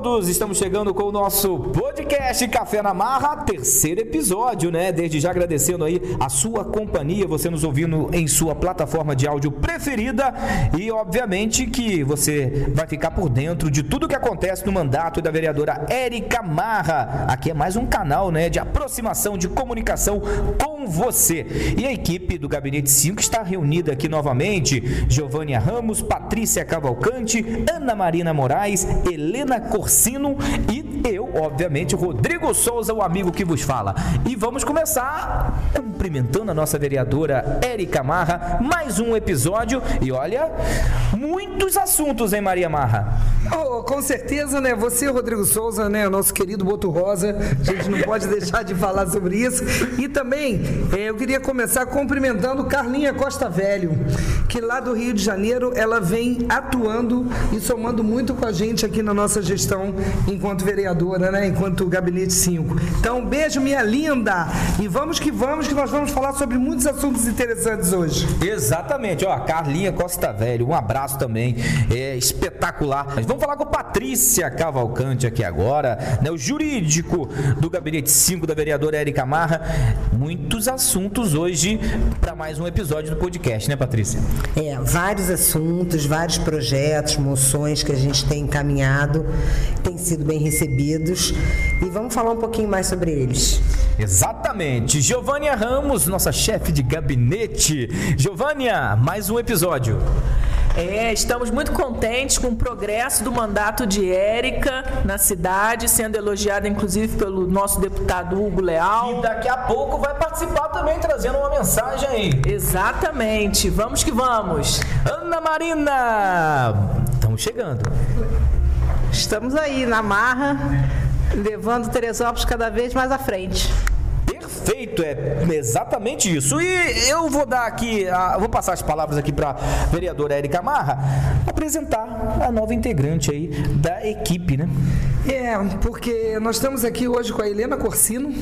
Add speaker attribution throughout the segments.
Speaker 1: todos! Estamos chegando com o nosso podcast Café na Marra, terceiro episódio, né? Desde já agradecendo aí a sua companhia, você nos ouvindo em sua plataforma de áudio preferida e, obviamente, que você vai ficar por dentro de tudo que acontece no mandato da vereadora Érica Marra. Aqui é mais um canal, né, de aproximação, de comunicação com você. E a equipe do Gabinete 5 está reunida aqui novamente: Giovânia Ramos, Patrícia Cavalcante, Ana Marina Moraes, Helena Corsino e eu, obviamente, Rodrigo Souza, o amigo que vos fala. E vamos começar cumprimentando a nossa vereadora Érica Marra, mais um episódio e olha, muitos assuntos, hein, Maria Marra?
Speaker 2: Oh, com certeza, né? Você, Rodrigo Souza, né? Nosso querido Boto Rosa, a gente não pode deixar de falar sobre isso. E também, eh, eu queria começar cumprimentando Carlinha Costa Velho, que lá do Rio de Janeiro, ela vem atuando e somando muito com a gente aqui na nossa gestão enquanto vereadora, né? Enquanto Gabinete 5. Então, beijo, minha linda! E vamos que vamos, que nós vamos falar sobre muitos assuntos interessantes hoje.
Speaker 1: Exatamente, ó, Carlinha Costa Velho, um abraço também, é espetacular. Mas vamos falar com Patrícia Cavalcante aqui agora, né, o jurídico do Gabinete 5 da vereadora Érica Marra. Muitos assuntos hoje para mais um episódio do podcast, né, Patrícia?
Speaker 3: É, vários assuntos, vários projetos, moções que a gente tem encaminhado, têm sido bem e vamos falar um pouquinho mais sobre eles.
Speaker 1: Exatamente. Giovânia Ramos, nossa chefe de gabinete. Giovânia, mais um episódio.
Speaker 4: É, estamos muito contentes com o progresso do mandato de Érica na cidade, sendo elogiada inclusive pelo nosso deputado Hugo Leal.
Speaker 1: E daqui a pouco vai participar também, trazendo uma mensagem aí.
Speaker 4: Exatamente. Vamos que vamos.
Speaker 1: Ana Marina, estamos chegando.
Speaker 5: Estamos aí na marra, levando Teresópolis cada vez mais à frente.
Speaker 1: Perfeito, é exatamente isso. E eu vou dar aqui, a, vou passar as palavras aqui para vereadora Érica Marra apresentar a nova integrante aí da equipe, né?
Speaker 2: É, porque nós estamos aqui hoje com a Helena Corsino,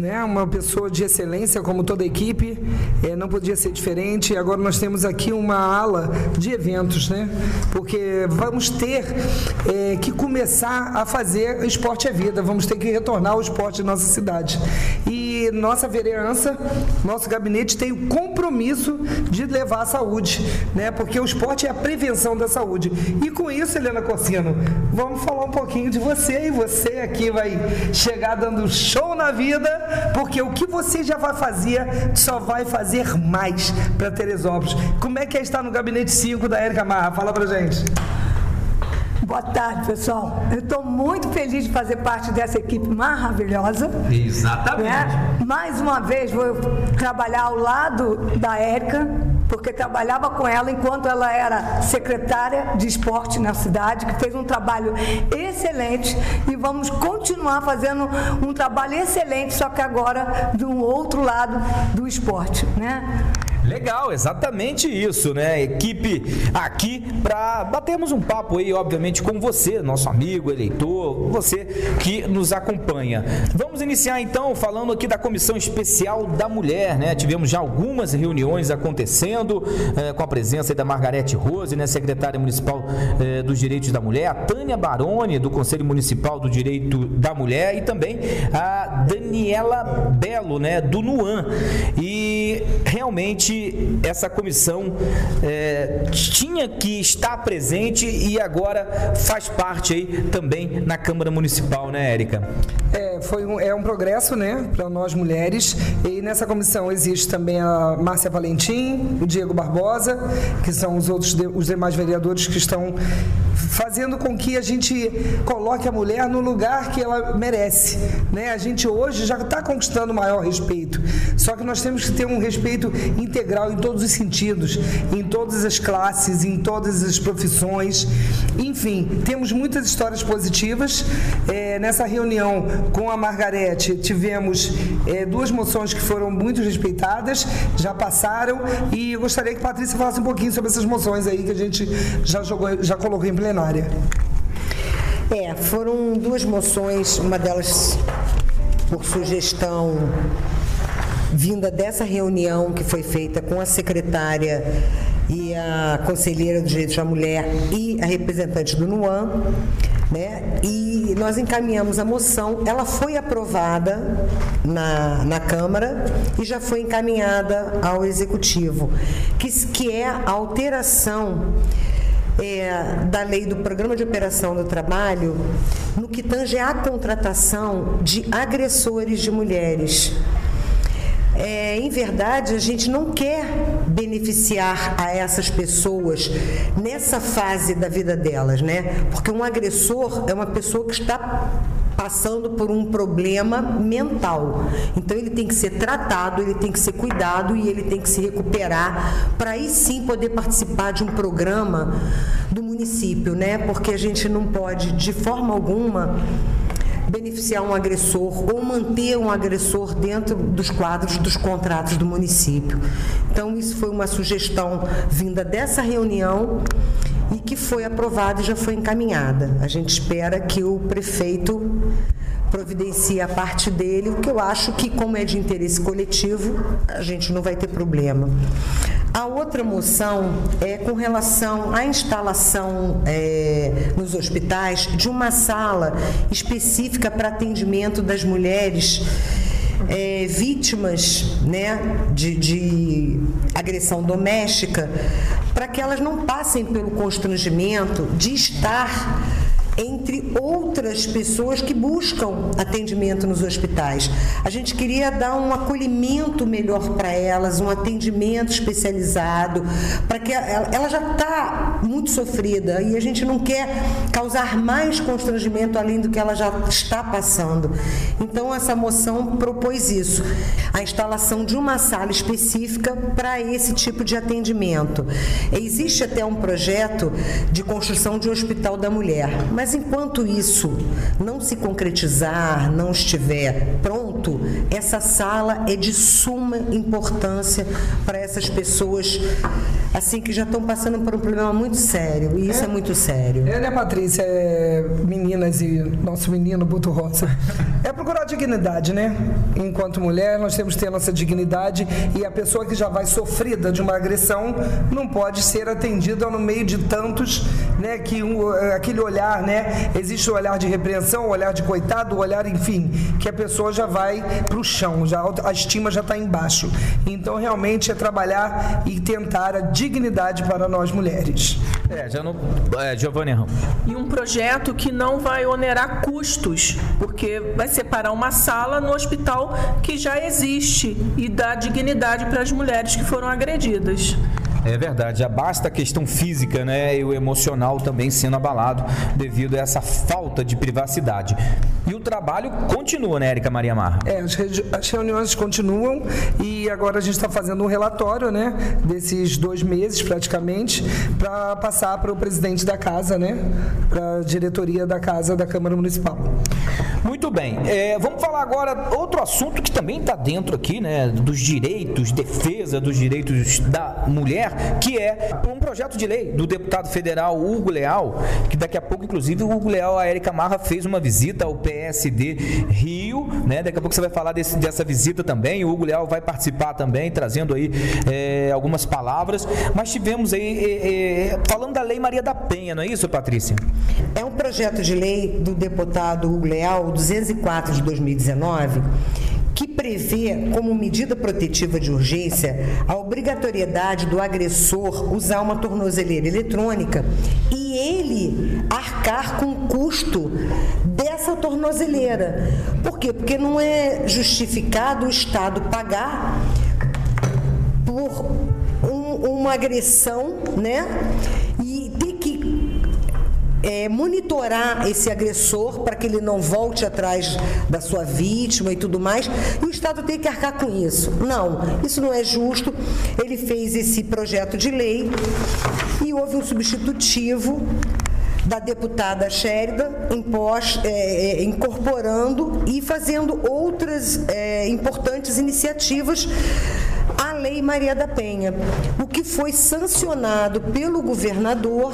Speaker 2: né? Uma pessoa de excelência, como toda a equipe, é, não podia ser diferente. Agora nós temos aqui uma ala de eventos, né? Porque vamos ter é, que começar a fazer esporte à vida, vamos ter que retornar ao esporte em nossa cidade. E nossa vereança, nosso gabinete tem o compromisso de levar a saúde, né? Porque o esporte é a prevenção da saúde. E com isso, Helena Corsino, vamos falar um pouquinho de você e você aqui vai chegar dando show na vida, porque o que você já vai fazer, só vai fazer mais para Teresópolis. Como é que é estar no gabinete 5 da Érica Marra? Fala pra gente.
Speaker 6: Boa tarde, pessoal. Eu estou muito feliz de fazer parte dessa equipe maravilhosa.
Speaker 1: Exatamente.
Speaker 6: Né? Mais uma vez vou trabalhar ao lado da Érica, porque trabalhava com ela enquanto ela era secretária de esporte na cidade, que fez um trabalho excelente e vamos continuar fazendo um trabalho excelente, só que agora de um outro lado do esporte, né?
Speaker 1: Legal, exatamente isso, né? Equipe aqui para batermos um papo aí, obviamente, com você, nosso amigo, eleitor, você que nos acompanha. Vamos iniciar então falando aqui da Comissão Especial da Mulher, né? Tivemos já algumas reuniões acontecendo eh, com a presença da Margarete Rose, né? Secretária Municipal eh, dos Direitos da Mulher, a Tânia Baroni, do Conselho Municipal do Direito da Mulher e também a Daniela Belo, né? Do NUAN. E realmente essa comissão é, tinha que estar presente e agora faz parte aí também na Câmara Municipal, né, Érica?
Speaker 2: É, foi um, é um progresso, né, para nós mulheres. E nessa comissão existe também a Márcia Valentim, o Diego Barbosa, que são os outros os demais vereadores que estão fazendo com que a gente coloque a mulher no lugar que ela merece, né? A gente hoje já está conquistando maior respeito. Só que nós temos que ter um respeito integral em todos os sentidos, em todas as classes, em todas as profissões. Enfim, temos muitas histórias positivas. É, nessa reunião com a Margarete, tivemos é, duas moções que foram muito respeitadas, já passaram, e eu gostaria que a Patrícia falasse um pouquinho sobre essas moções aí que a gente já jogou, já colocou em plenária.
Speaker 3: É, foram duas moções, uma delas por sugestão vinda dessa reunião que foi feita com a secretária e a conselheira dos direitos da mulher e a representante do NUAM. Né? E nós encaminhamos a moção, ela foi aprovada na, na Câmara e já foi encaminhada ao Executivo, que, que é a alteração é, da lei do Programa de Operação do Trabalho no que tange à contratação de agressores de mulheres. É, em verdade, a gente não quer beneficiar a essas pessoas nessa fase da vida delas, né? Porque um agressor é uma pessoa que está passando por um problema mental. Então ele tem que ser tratado, ele tem que ser cuidado e ele tem que se recuperar para aí sim poder participar de um programa do município, né? Porque a gente não pode de forma alguma beneficiar um agressor ou manter um agressor dentro dos quadros dos contratos do município. Então, isso foi uma sugestão vinda dessa reunião e que foi aprovada e já foi encaminhada. A gente espera que o prefeito providencie a parte dele, o que eu acho que, como é de interesse coletivo, a gente não vai ter problema. A outra moção é com relação à instalação é, nos hospitais de uma sala específica para atendimento das mulheres é, vítimas né, de, de agressão doméstica, para que elas não passem pelo constrangimento de estar entre outras pessoas que buscam atendimento nos hospitais. A gente queria dar um acolhimento melhor para elas, um atendimento especializado, para que ela, ela já está muito sofrida e a gente não quer causar mais constrangimento além do que ela já está passando. Então essa moção propôs isso, a instalação de uma sala específica para esse tipo de atendimento. Existe até um projeto de construção de um hospital da mulher, mas mas enquanto isso não se concretizar, não estiver pronto, essa sala é de suma importância para essas pessoas assim que já estão passando por um problema muito sério. E isso é, é muito sério.
Speaker 2: É, né, Patrícia? É, meninas e nosso menino Buto Rosa. Procurar dignidade, né? Enquanto mulher, nós temos que ter nossa dignidade e a pessoa que já vai sofrida de uma agressão não pode ser atendida no meio de tantos, né? Que um, aquele olhar? Né? Existe o olhar de repreensão, o olhar de coitado, o olhar, enfim, que a pessoa já vai para o chão, já, a estima já está embaixo. Então, realmente, é trabalhar e tentar a dignidade para nós mulheres.
Speaker 1: É, já não. É, Giovanni Ramos.
Speaker 4: E um projeto que não vai onerar custos, porque vai separar uma sala no hospital que já existe e dar dignidade para as mulheres que foram agredidas.
Speaker 1: É verdade, já basta a questão física né, e o emocional também sendo abalado devido a essa falta de privacidade. E o trabalho continua, né, Érica Maria Marra?
Speaker 2: É, as, as reuniões continuam e agora a gente está fazendo um relatório, né, desses dois meses praticamente, para passar para o presidente da casa, né, para a diretoria da casa da Câmara Municipal.
Speaker 1: Muito bem, é, vamos falar agora outro assunto que também está dentro aqui, né, dos direitos, defesa dos direitos da mulher, que é um projeto de lei do deputado federal Hugo Leal, que daqui a pouco, inclusive, o Hugo Leal, a Érica Marra fez uma visita ao PSD Rio, né? Daqui a pouco você vai falar desse, dessa visita também. O Hugo Leal vai participar também, trazendo aí é, algumas palavras. Mas tivemos aí, é, é, falando da Lei Maria da Penha, não é isso, Patrícia?
Speaker 3: É um projeto de lei do deputado Hugo Leal, 204 de 2019 que prevê como medida protetiva de urgência a obrigatoriedade do agressor usar uma tornozeleira eletrônica e ele arcar com o custo dessa tornozeleira. Por quê? Porque não é justificado o Estado pagar por um, uma agressão, né? É, monitorar esse agressor para que ele não volte atrás da sua vítima e tudo mais, e o Estado tem que arcar com isso. Não, isso não é justo. Ele fez esse projeto de lei e houve um substitutivo da deputada Sherida, é, é, incorporando e fazendo outras é, importantes iniciativas à Lei Maria da Penha, o que foi sancionado pelo governador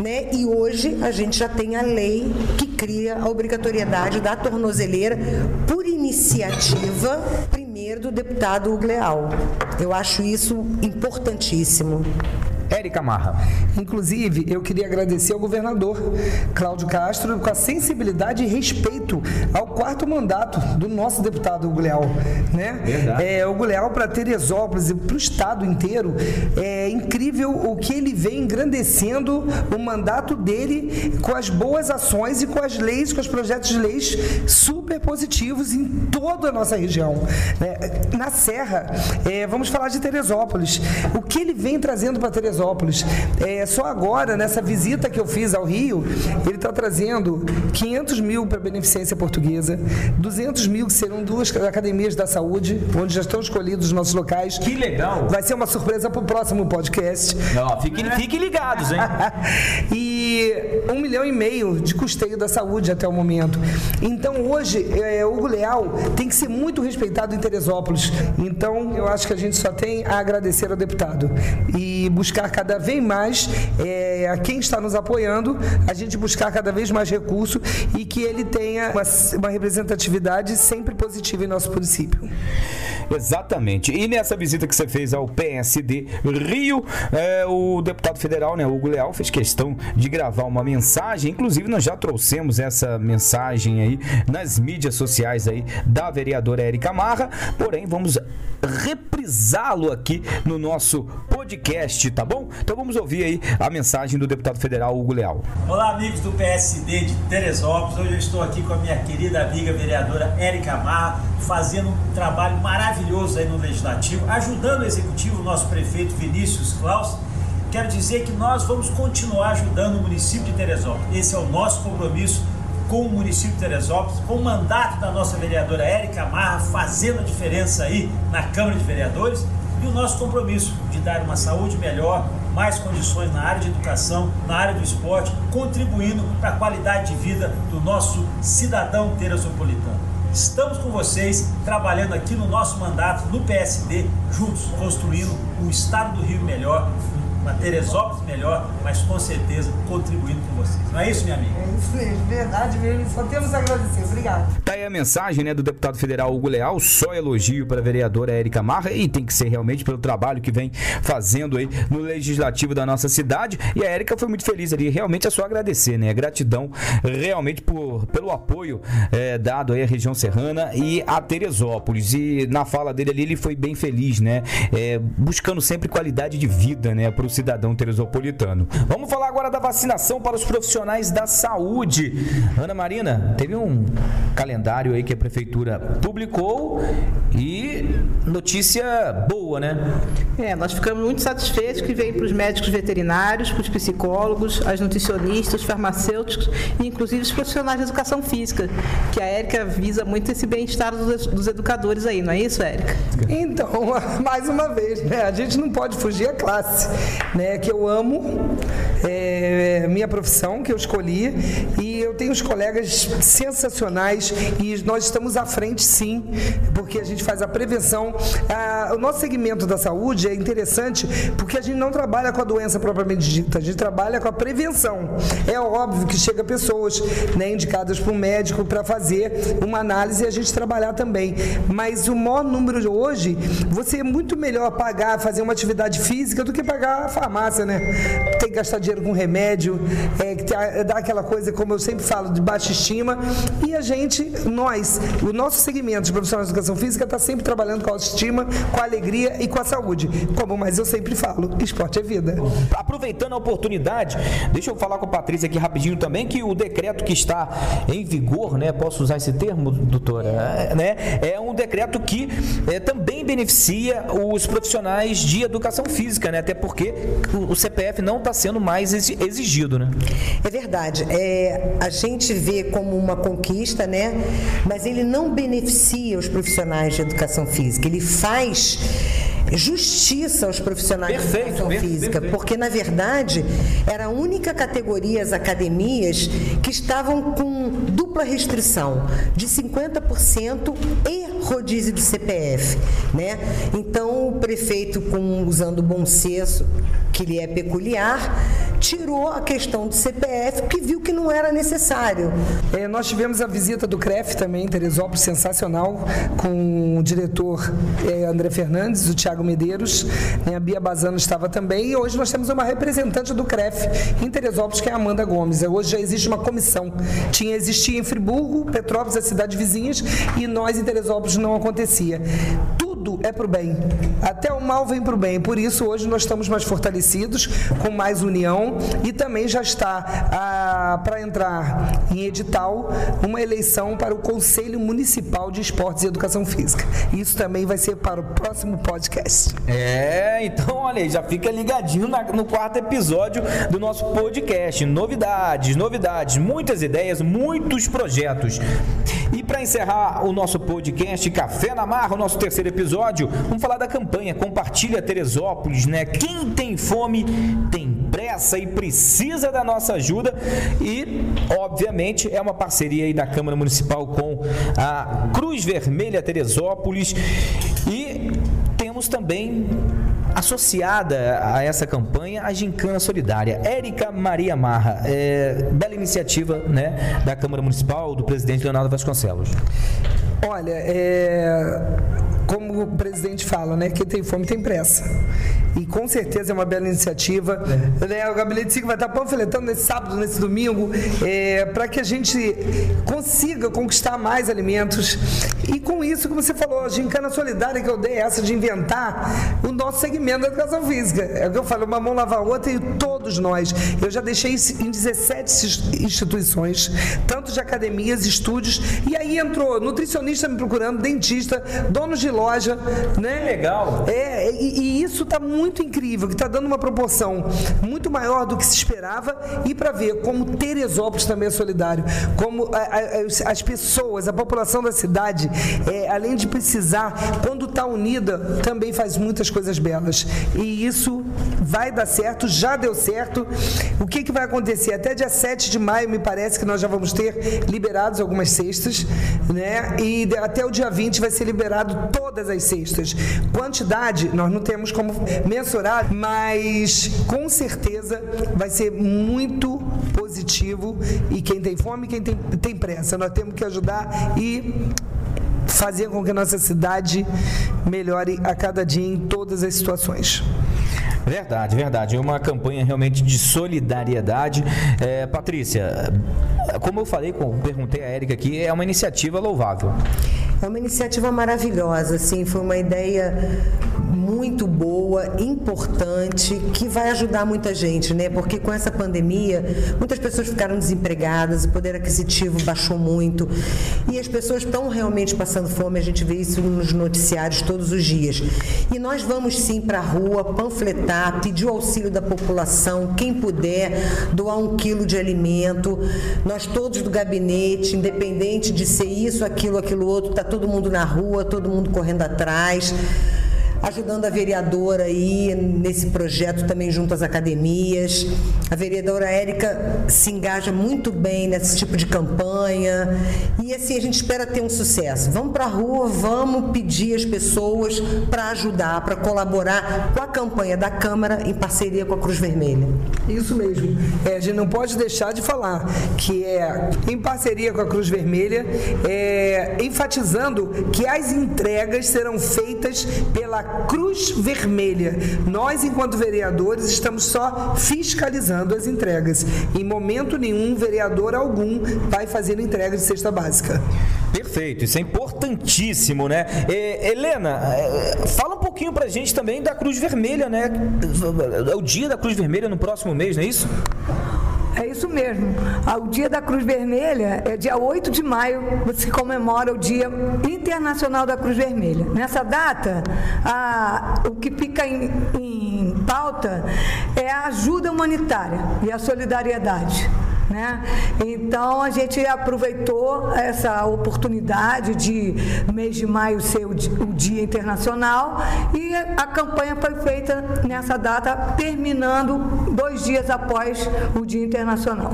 Speaker 3: né? E hoje a gente já tem a lei que cria a obrigatoriedade da tornozeleira por iniciativa primeiro do deputado Hugo Leal. Eu acho isso importantíssimo.
Speaker 1: Érica Marra.
Speaker 2: Inclusive, eu queria agradecer ao governador Cláudio Castro com a sensibilidade e respeito ao quarto mandato do nosso deputado Hugo Leal. Né?
Speaker 1: Verdade.
Speaker 2: É, o Hugo Leal para Teresópolis e para o estado inteiro, é incrível o que ele vem engrandecendo o mandato dele com as boas ações e com as leis, com os projetos de leis super positivos em toda a nossa região. né? Na Serra, é, vamos falar de Teresópolis. O que ele vem trazendo para Teresópolis? É, só agora, nessa visita que eu fiz ao Rio, ele está trazendo 500 mil para a Beneficência Portuguesa, 200 mil que serão duas academias da saúde, onde já estão escolhidos os nossos locais.
Speaker 1: Que legal.
Speaker 2: Vai ser uma surpresa para o próximo podcast.
Speaker 1: Fiquem, fiquem ligados, hein?
Speaker 2: e um milhão e meio de custeio da saúde até o momento. Então hoje é, o Hugo Leal tem que ser muito respeitado em Teresópolis. Então eu acho que a gente só tem a agradecer ao deputado e buscar cada vez mais é, a quem está nos apoiando, a gente buscar cada vez mais recurso e que ele tenha uma, uma representatividade sempre positiva em nosso município.
Speaker 1: Exatamente. E nessa visita que você fez ao PSD Rio, é, o deputado federal, né, Hugo Leal, fez questão de gravar uma mensagem. Inclusive, nós já trouxemos essa mensagem aí nas mídias sociais aí da vereadora Érica Marra. Porém, vamos reprisá-lo aqui no nosso podcast, tá bom? Então vamos ouvir aí a mensagem do deputado federal Hugo Leal.
Speaker 7: Olá, amigos do PSD de Teresópolis. Hoje eu estou aqui com a minha querida amiga vereadora Érica Marra, fazendo um trabalho maravilhoso aí no Legislativo, ajudando o Executivo, o nosso prefeito Vinícius Klaus. Quero dizer que nós vamos continuar ajudando o município de Teresópolis. Esse é o nosso compromisso com o município de Teresópolis, com o mandato da nossa vereadora Érica Marra, fazendo a diferença aí na Câmara de Vereadores, e o nosso compromisso de dar uma saúde melhor, mais condições na área de educação, na área do esporte, contribuindo para a qualidade de vida do nosso cidadão teresopolitano. Estamos com vocês, trabalhando aqui no nosso mandato, no PSD, juntos, construindo um estado do Rio melhor, uma Teresópolis melhor, mas com certeza contribuindo com vocês. Não é isso, minha amiga?
Speaker 2: É isso mesmo, verdade mesmo. Só temos a agradecer. Obrigado.
Speaker 1: Tá aí a mensagem né, do deputado federal Hugo Leal, só elogio para a vereadora Érica Marra e tem que ser realmente pelo trabalho que vem fazendo aí no legislativo da nossa cidade. E a Érica foi muito feliz ali, realmente é só agradecer, né? Gratidão realmente por, pelo apoio é, dado aí à região serrana e a Teresópolis. E na fala dele ali, ele foi bem feliz, né? É, buscando sempre qualidade de vida, né, para o cidadão teresopolitano. Vamos falar agora da vacinação para os profissionais da saúde. Ana Marina, teve um calendário aí que a prefeitura publicou e notícia boa, né?
Speaker 5: É, nós ficamos muito satisfeitos que veio para os médicos veterinários, para os psicólogos, as nutricionistas, os farmacêuticos e inclusive os profissionais de educação física, que a Érica visa muito esse bem-estar dos, dos educadores aí, não é isso, Érica?
Speaker 2: Então, mais uma vez, né? A gente não pode fugir à classe, né? Que eu amo, é, minha profissão que eu escolhi e eu tenho os colegas sensacionais e nós estamos à frente, sim, porque a gente faz a prevenção. O nosso segmento da saúde é interessante porque a gente não trabalha com a doença propriamente dita, a gente trabalha com a prevenção. É óbvio que chega pessoas, né, indicadas por um médico para fazer uma análise e a gente trabalhar também, mas o maior número de hoje, você é muito melhor pagar, fazer uma atividade física do que pagar farmácia, né? Que gastar dinheiro com remédio, é, dá aquela coisa, como eu sempre falo, de baixa estima. E a gente, nós, o nosso segmento de profissionais de educação física está sempre trabalhando com a autoestima, com a alegria e com a saúde. Como mais eu sempre falo, esporte é vida.
Speaker 1: Aproveitando a oportunidade, deixa eu falar com a Patrícia aqui rapidinho também, que o decreto que está em vigor, né? Posso usar esse termo, doutora? É, né? É um decreto que é, também beneficia os profissionais de educação física, né? Até porque o CPF não está sendo mais exi- exigido, né?
Speaker 3: É verdade. É, a gente vê como uma conquista, né? Mas ele não beneficia os profissionais de educação física. Ele faz justiça aos profissionais
Speaker 1: Perfeito,
Speaker 3: de educação
Speaker 1: per-
Speaker 3: física,
Speaker 1: perfeito.
Speaker 3: porque na verdade era a única categoria as academias que estavam com dupla restrição de 50% e rodízio de CPF, né? Então o prefeito com usando o bom senso que lhe é peculiar tirou a questão do CPF, que viu que não era necessário.
Speaker 2: É, nós tivemos a visita do CREF também, em Teresópolis, sensacional, com o diretor é, André Fernandes, o Tiago Medeiros, né, a Bia Bazano estava também, e hoje nós temos uma representante do CREF em Teresópolis, que é a Amanda Gomes. Hoje já existe uma comissão. Tinha existia em Friburgo, Petrópolis, as cidades vizinhas, e nós em Teresópolis não acontecia. Tudo é para o bem. Até o mal vem para o bem. Por isso, hoje nós estamos mais fortalecidos, com mais união e também já está ah, para entrar em edital uma eleição para o Conselho Municipal de Esportes e Educação Física. Isso também vai ser para o próximo podcast.
Speaker 1: É, então olha aí, já fica ligadinho na- no quarto episódio do nosso podcast. Novidades, novidades, muitas ideias, muitos projetos. E para encerrar o nosso podcast Café na Marra, o nosso terceiro episódio, vamos falar da campanha Compartilha Teresópolis, né? Quem tem fome tem pressa e precisa da nossa ajuda e, obviamente, é uma parceria aí da Câmara Municipal com a Cruz Vermelha Teresópolis e temos também associada a essa campanha a Gincana Solidária. Érica Maria Marra, é, bela iniciativa né, da Câmara Municipal, do presidente Leonardo Vasconcelos.
Speaker 2: Olha, é, como o presidente fala, né? Quem tem fome tem pressa. E com certeza é uma bela iniciativa. Né, o Gabinete 5 vai estar panfletando nesse sábado, nesse domingo, é, para que a gente consiga conquistar mais alimentos. E com isso, como você falou, a gincana solidária que eu dei, essa de inventar o nosso segmento da educação física. É o que eu falo, uma mão lava a outra e todos nós. Eu já deixei isso em 17 instituições, tanto de academias, estúdios, e aí entrou nutricionista me procurando, dentista, donos de loja, né?
Speaker 1: Legal.
Speaker 2: É, e, e isso está muito incrível, que está dando uma proporção muito maior do que se esperava e para ver como Teresópolis também é solidário, como a- a- as- as pessoas, a população da cidade, é, além de precisar, quando está unida, também faz muitas coisas belas. E isso vai dar certo, já deu certo. O que, que vai acontecer? Até dia 7 de maio, me parece que nós já vamos ter liberados algumas cestas, né? E até o dia 20 vai ser liberado todas as cestas. Quantidade, nós não temos como mensurar, mas com certeza vai ser muito positivo. E quem tem fome, quem tem, tem pressa, nós temos que ajudar e fazer com que a nossa cidade melhore a cada dia em todas as situações.
Speaker 1: Verdade, verdade. É uma campanha realmente de solidariedade. É, Patrícia, como eu falei, como perguntei a Érica aqui, é uma iniciativa louvável.
Speaker 3: É uma iniciativa maravilhosa, assim, foi uma ideia muito boa, importante, que vai ajudar muita gente, né? Porque com essa pandemia, muitas pessoas ficaram desempregadas, o poder aquisitivo baixou muito e as pessoas estão realmente passando fome, a gente vê isso nos noticiários todos os dias. E nós vamos sim para a rua panfletar, pedir o auxílio da população, quem puder, doar um quilo de alimento. Nós todos do gabinete, independente de ser isso, aquilo, aquilo outro, tá todo mundo na rua, todo mundo correndo atrás ajudando a vereadora aí nesse projeto também junto às academias. A vereadora Érica se engaja muito bem nesse tipo de campanha e assim a gente espera ter um sucesso. Vamos para a rua, vamos pedir às pessoas para ajudar, para colaborar com a campanha da Câmara em parceria com a Cruz Vermelha.
Speaker 2: Isso mesmo. É, a gente não pode deixar de falar que é em parceria com a Cruz Vermelha, é, enfatizando que as entregas serão feitas pela Cruz Vermelha. Nós, enquanto vereadores, estamos só fiscalizando as entregas. Em momento nenhum, vereador algum vai fazer entrega de cesta básica.
Speaker 1: Perfeito, isso é importantíssimo, né? É, Helena, é, fala um pouquinho pra gente também da Cruz Vermelha, né? É o dia da Cruz Vermelha no próximo mês, não é isso?
Speaker 6: É isso mesmo. Ah, O Dia da Cruz Vermelha é dia 8 de maio, você comemora o Dia Internacional da Cruz Vermelha. Nessa data, ah, o que fica em, em pauta é a ajuda humanitária e a solidariedade. Né? Então a gente aproveitou essa oportunidade de mês de maio ser o Dia Internacional e a campanha foi feita nessa data, terminando dois dias após o Dia Internacional.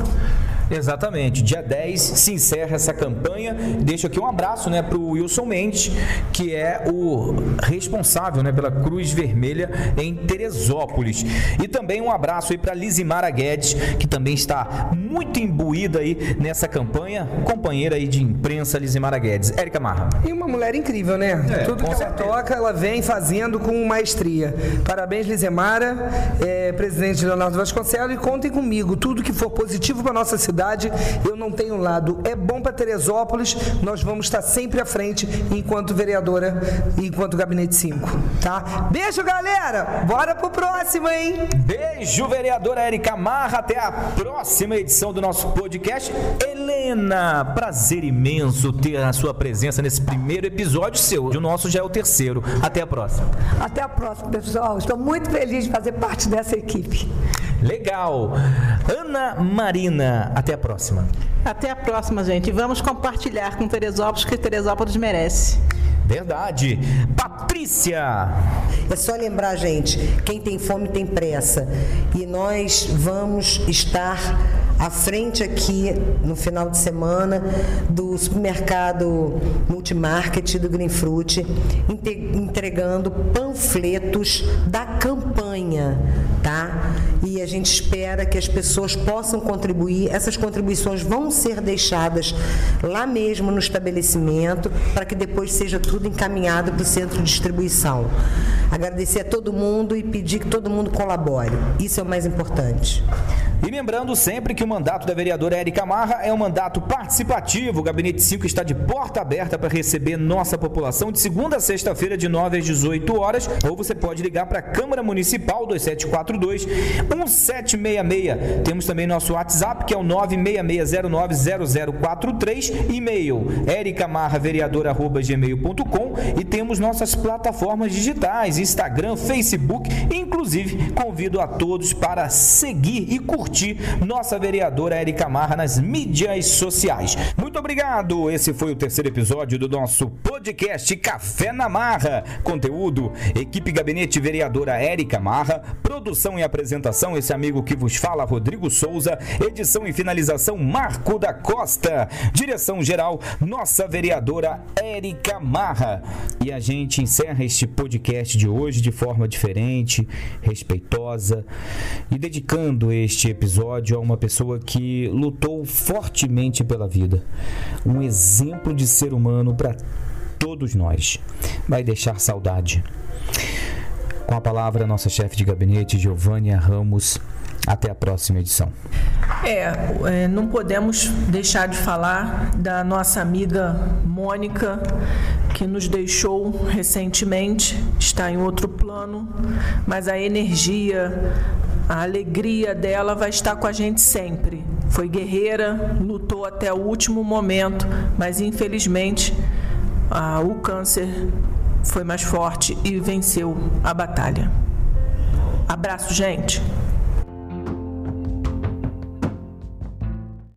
Speaker 1: Exatamente. Dia 10 se encerra essa campanha. Deixo aqui um abraço né, para o Wilson Mendes, que é o responsável né, pela Cruz Vermelha em Teresópolis. E também um abraço aí para Lizimara Guedes, que também está muito imbuída aí nessa campanha. Companheira aí de imprensa, Lizimara Guedes. Érica Marra.
Speaker 2: E uma mulher incrível, né?
Speaker 1: É,
Speaker 2: Tudo que ela
Speaker 1: certeza.
Speaker 2: toca, ela vem fazendo com maestria. Parabéns, Lizemara, é, presidente Leonardo Vasconcelos, e contem comigo. Tudo que for positivo para nossa cidade, eu não tenho lado. É bom para Teresópolis, nós vamos estar sempre à frente enquanto vereadora e enquanto gabinete 5, tá? Beijo, galera! Bora pro próximo, hein?
Speaker 1: Beijo, vereadora Érica Marra. Até a próxima edição do nosso podcast. Helena, prazer imenso ter a sua presença nesse primeiro episódio seu. O nosso já é o terceiro. Até a próxima.
Speaker 6: Até a próxima, pessoal. Estou muito feliz de fazer parte dessa equipe.
Speaker 1: Legal. Ana Marina, até a próxima.
Speaker 5: Até a próxima, gente. Vamos compartilhar com Teresópolis o que Teresópolis merece.
Speaker 1: Verdade. Patrícia.
Speaker 3: É só lembrar, gente, quem tem fome tem pressa. E nós vamos estar à frente aqui no final de semana do supermercado Multimarket do Green Fruit, entregando panfletos da campanha, tá? E a gente espera que as pessoas possam contribuir. Essas contribuições vão ser deixadas lá mesmo no estabelecimento para que depois seja tudo encaminhado para o centro de distribuição. Agradecer a todo mundo e pedir que todo mundo colabore. Isso é o mais importante.
Speaker 1: E lembrando sempre que o mandato da vereadora Érica Marra é um mandato participativo. O Gabinete 5 está de porta aberta para receber nossa população de segunda a sexta-feira, de 9 às 18 horas. Ou você pode ligar para a Câmara Municipal 2742 1766. Temos também nosso WhatsApp, que é o 966090043. E-mail ericamarravereadora.gmail.com e temos nossas plataformas digitais, Instagram, Facebook. Inclusive, convido a todos para seguir e curtir nossa vereadora Érica Marra nas mídias sociais. Muito obrigado! Esse foi o terceiro episódio do nosso podcast Café na Marra. Conteúdo, equipe Gabinete Vereadora Érica Marra, produção e apresentação, esse amigo que vos fala, Rodrigo Souza, edição e finalização, Marco da Costa, direção geral, nossa vereadora Érica Marra. E a gente encerra este podcast de hoje de forma diferente, respeitosa e dedicando este episódio a uma pessoa que lutou fortemente pela vida. Um exemplo de ser humano para todos nós. Vai deixar saudade. Com a palavra, nossa chefe de gabinete, Giovânia Ramos. Até a próxima edição.
Speaker 4: É, é, não podemos deixar de falar da nossa amiga Mônica, que nos deixou recentemente, está em outro plano, mas a energia, a alegria dela vai estar com a gente sempre. Foi guerreira, lutou até o último momento, mas infelizmente o câncer foi mais forte e venceu a batalha. Abraço, gente.